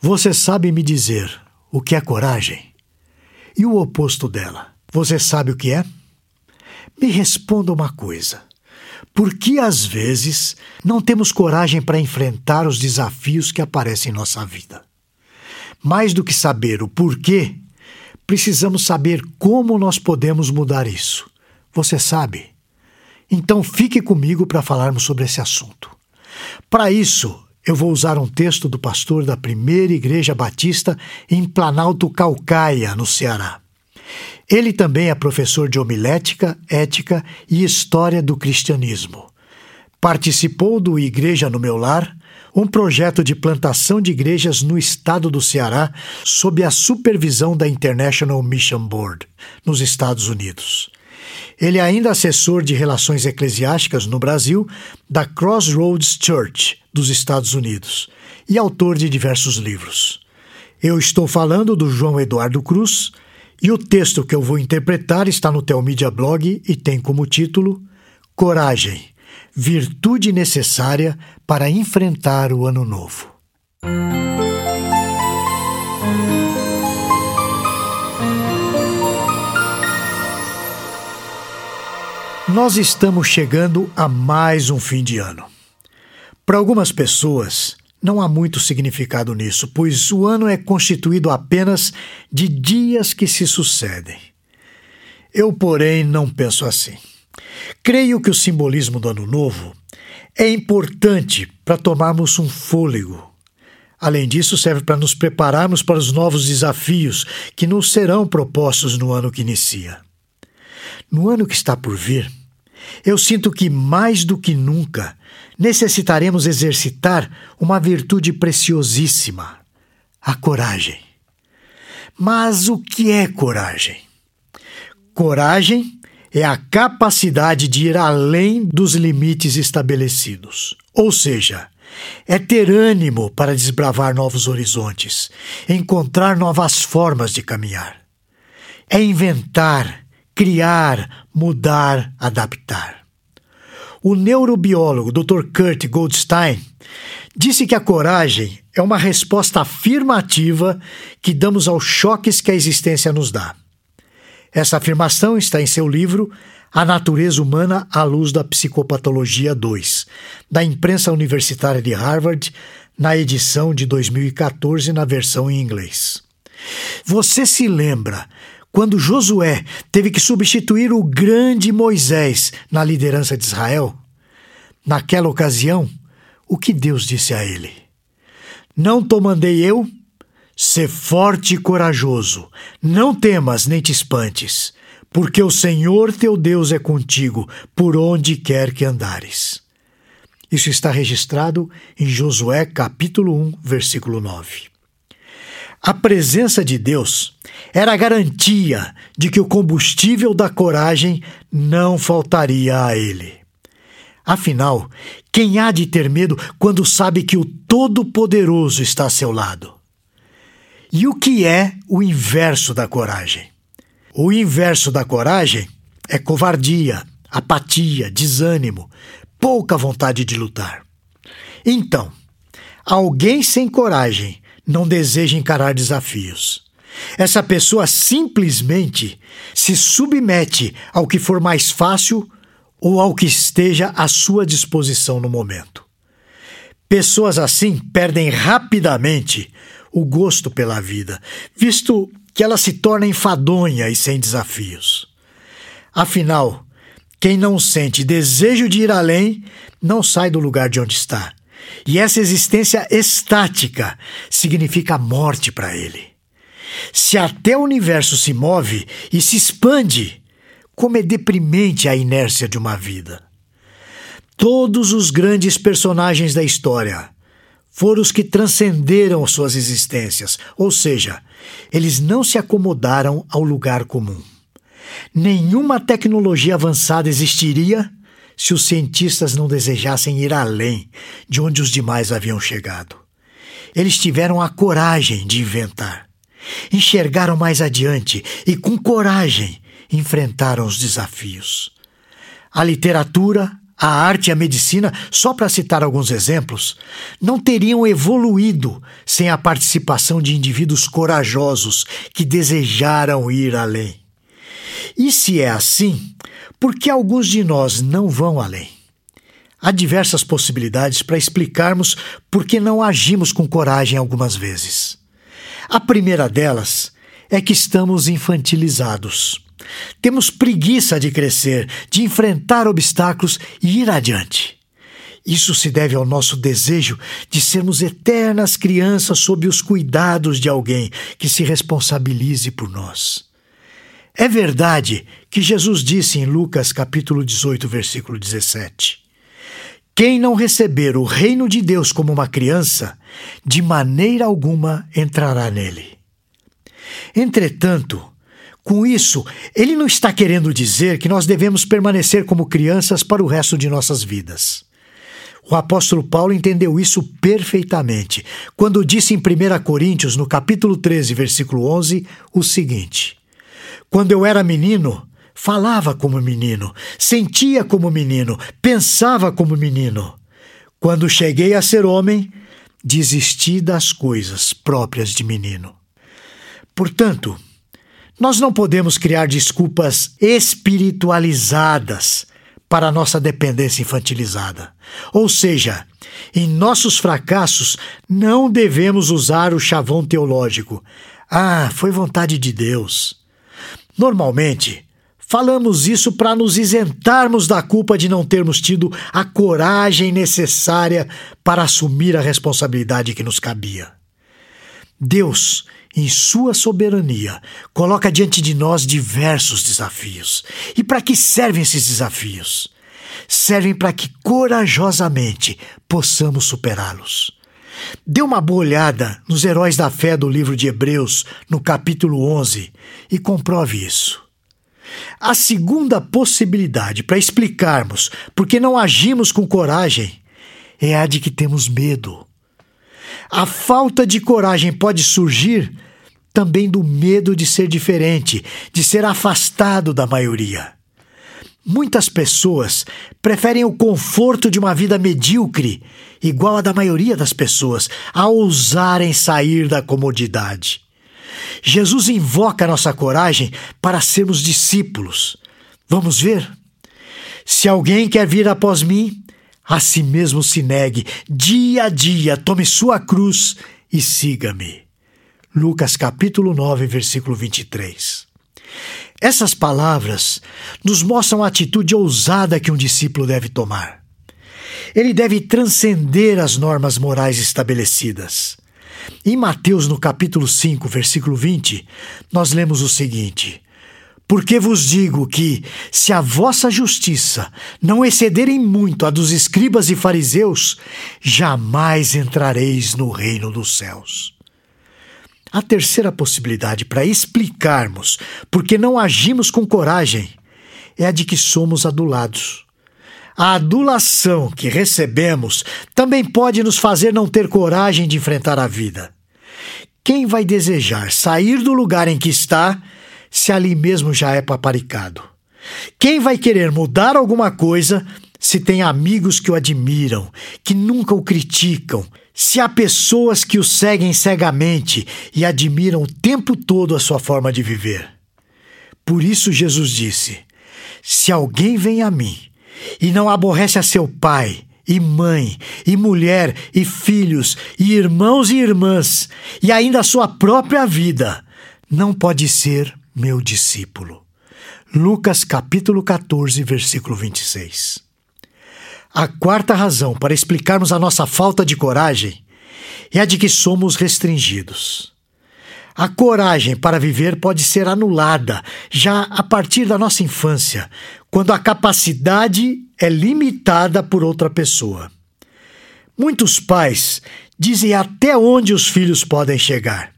Você sabe me dizer o que é coragem? E o oposto dela? Você sabe o que é? Me responda uma coisa. Por que às vezes não temos coragem para enfrentar os desafios que aparecem em nossa vida? Mais do que saber o porquê, precisamos saber como nós podemos mudar isso. Você sabe? Então fique comigo para falarmos sobre esse assunto. Para isso, eu vou usar um texto do pastor da primeira Igreja Batista em Planalto Calcaia, no Ceará. Ele também é professor de homilética, ética e história do cristianismo. Participou do Igreja no Meu Lar, um projeto de plantação de igrejas no estado do Ceará, sob a supervisão da International Mission Board, nos Estados Unidos. Ele é ainda assessor de relações eclesiásticas no Brasil da Crossroads Church, dos Estados Unidos, e autor de diversos livros. Eu estou falando do João Eduardo Cruz e o texto que eu vou interpretar está no Telmídia Blog e tem como título Coragem, virtude necessária para enfrentar o ano novo. Nós estamos chegando a mais um fim de ano. Para algumas pessoas, não há muito significado nisso, pois o ano é constituído apenas de dias que se sucedem. Eu, porém, não penso assim. Creio que o simbolismo do Ano Novo é importante para tomarmos um fôlego. Além disso, serve para nos prepararmos para os novos desafios que nos serão propostos no ano que inicia. No ano que está por vir, eu sinto que mais do que nunca necessitaremos exercitar uma virtude preciosíssima: a coragem. Mas o que é coragem? Coragem é a capacidade de ir além dos limites estabelecidos. Ou seja, é ter ânimo para desbravar novos horizontes, encontrar novas formas de caminhar. É inventar, criar, mudar, adaptar. O neurobiólogo Dr. Kurt Goldstein disse que a coragem é uma resposta afirmativa que damos aos choques que a existência nos dá. Essa afirmação está em seu livro A Natureza Humana à Luz da Psicopatologia 2, da imprensa universitária de Harvard, na edição de 2014, na versão em inglês. Você se lembra quando Josué teve que substituir o grande Moisés na liderança de Israel, naquela ocasião, o que Deus disse a ele? Não te mandei eu? Sê forte e corajoso, não temas nem te espantes, porque o Senhor teu Deus é contigo por onde quer que andares. Isso está registrado em Josué capítulo 1, versículo 9. A presença de Deus era a garantia de que o combustível da coragem não faltaria a ele. Afinal, quem há de ter medo quando sabe que o Todo-Poderoso está a seu lado? E o que é o inverso da coragem? O inverso da coragem é covardia, apatia, desânimo, pouca vontade de lutar. Então, alguém sem coragem não deseja encarar desafios. Essa pessoa simplesmente se submete ao que for mais fácil ou ao que esteja à sua disposição no momento. Pessoas assim perdem rapidamente o gosto pela vida, visto que ela se torna enfadonha e sem desafios. Afinal, quem não sente desejo de ir além não sai do lugar de onde está e essa existência estática significa morte para ele. Se até o universo se move e se expande, como é deprimente a inércia de uma vida. Todos os grandes personagens da história foram os que transcenderam suas existências, ou seja, eles não se acomodaram ao lugar comum. Nenhuma tecnologia avançada existiria se os cientistas não desejassem ir além de onde os demais haviam chegado. Eles tiveram a coragem de inventar. Enxergaram mais adiante e, com coragem, enfrentaram os desafios. A literatura, a arte e a medicina, só para citar alguns exemplos, não teriam evoluído sem a participação de indivíduos corajosos que desejaram ir além. E se é assim, por que alguns de nós não vão além? Há diversas possibilidades para explicarmos por que não agimos com coragem algumas vezes. A primeira delas é que estamos infantilizados. Temos preguiça de crescer, de enfrentar obstáculos e ir adiante. Isso se deve ao nosso desejo de sermos eternas crianças sob os cuidados de alguém que se responsabilize por nós. É verdade que Jesus disse em Lucas capítulo 18, versículo 17: Quem não receber o reino de Deus como uma criança, de maneira alguma entrará nele. Entretanto, com isso, ele não está querendo dizer que nós devemos permanecer como crianças para o resto de nossas vidas. O apóstolo Paulo entendeu isso perfeitamente quando disse em 1 Coríntios, no capítulo 13, versículo 11, o seguinte: Quando eu era menino, falava como menino, sentia como menino, pensava como menino. Quando cheguei a ser homem, desisti das coisas próprias de menino. Portanto, nós não podemos criar desculpas espiritualizadas para nossa dependência infantilizada. Ou seja, em nossos fracassos não devemos usar o chavão teológico. Ah, foi vontade de Deus. Normalmente, falamos isso para nos isentarmos da culpa de não termos tido a coragem necessária para assumir a responsabilidade que nos cabia. Deus em sua soberania, coloca diante de nós diversos desafios. E para que servem esses desafios? Servem para que corajosamente possamos superá-los. Dê uma boa olhada nos heróis da fé do livro de Hebreus, no capítulo 11, e comprove isso. A segunda possibilidade para explicarmos por que não agimos com coragem é a de que temos medo. A falta de coragem pode surgir também do medo de ser diferente, de ser afastado da maioria. Muitas pessoas preferem o conforto de uma vida medíocre, igual a da maioria das pessoas, a ousarem sair da comodidade. Jesus invoca nossa coragem para sermos discípulos. Vamos ver? Se alguém quer vir após mim, a si mesmo se negue, dia a dia tome sua cruz e siga-me. Lucas capítulo 9, versículo 23. Essas palavras nos mostram a atitude ousada que um discípulo deve tomar. Ele deve transcender as normas morais estabelecidas. Em Mateus, no capítulo 5, versículo 20, nós lemos o seguinte: porque vos digo que, se a vossa justiça não excederem muito a dos escribas e fariseus, jamais entrareis no reino dos céus. A terceira possibilidade para explicarmos por que não agimos com coragem é a de que somos adulados. A adulação que recebemos também pode nos fazer não ter coragem de enfrentar a vida. Quem vai desejar sair do lugar em que está se ali mesmo já é paparicado? Quem vai querer mudar alguma coisa se tem amigos que o admiram, que nunca o criticam, se há pessoas que o seguem cegamente e admiram o tempo todo a sua forma de viver? Por isso Jesus disse: Se alguém vem a mim e não aborrece a seu pai, e mãe, e mulher, e filhos, e irmãos e irmãs, e ainda a sua própria vida, não pode ser meu discípulo. Lucas capítulo 14, versículo 26. A quarta razão para explicarmos a nossa falta de coragem é a de que somos restringidos. A coragem para viver pode ser anulada já a partir da nossa infância, quando a capacidade é limitada por outra pessoa. Muitos pais dizem até onde os filhos podem chegar.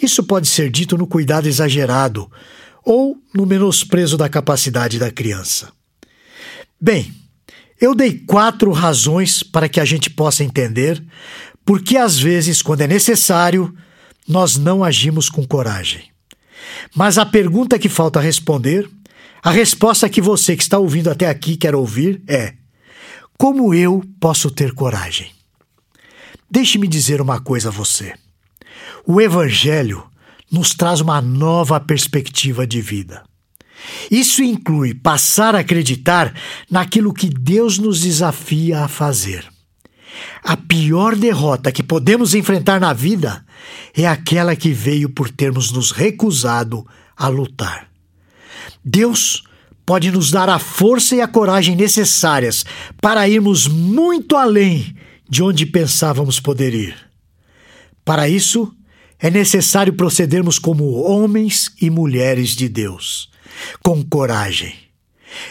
Isso pode ser dito no cuidado exagerado ou no menosprezo da capacidade da criança. Bem, eu dei quatro razões para que a gente possa entender por que, às vezes, quando é necessário, nós não agimos com coragem. Mas a pergunta que falta responder, a resposta que você que está ouvindo até aqui quer ouvir é: Como eu posso ter coragem? Deixe-me dizer uma coisa a você. O Evangelho nos traz uma nova perspectiva de vida. Isso inclui passar a acreditar naquilo que Deus nos desafia a fazer. A pior derrota que podemos enfrentar na vida é aquela que veio por termos nos recusado a lutar. Deus pode nos dar a força e a coragem necessárias para irmos muito além de onde pensávamos poder ir. Para isso, é necessário procedermos como homens e mulheres de Deus, com coragem.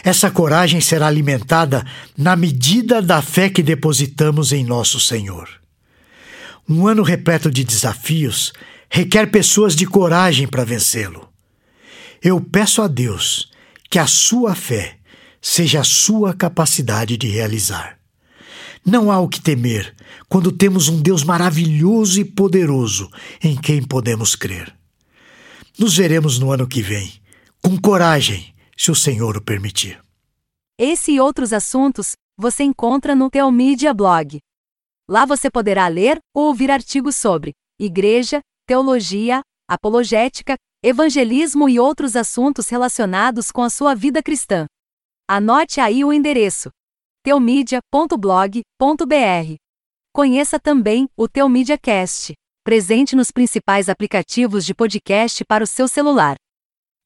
Essa coragem será alimentada na medida da fé que depositamos em nosso Senhor. Um ano repleto de desafios requer pessoas de coragem para vencê-lo. Eu peço a Deus que a sua fé seja a sua capacidade de realizar. Não há o que temer quando temos um Deus maravilhoso e poderoso em quem podemos crer. Nos veremos no ano que vem, com coragem, se o Senhor o permitir. Esse e outros assuntos você encontra no Teomídia Blog. Lá você poderá ler ou ouvir artigos sobre igreja, teologia, apologética, evangelismo e outros assuntos relacionados com a sua vida cristã. Anote aí o endereço: teomídia.blog.br. Conheça também o Teomídia Cast, presente nos principais aplicativos de podcast para o seu celular.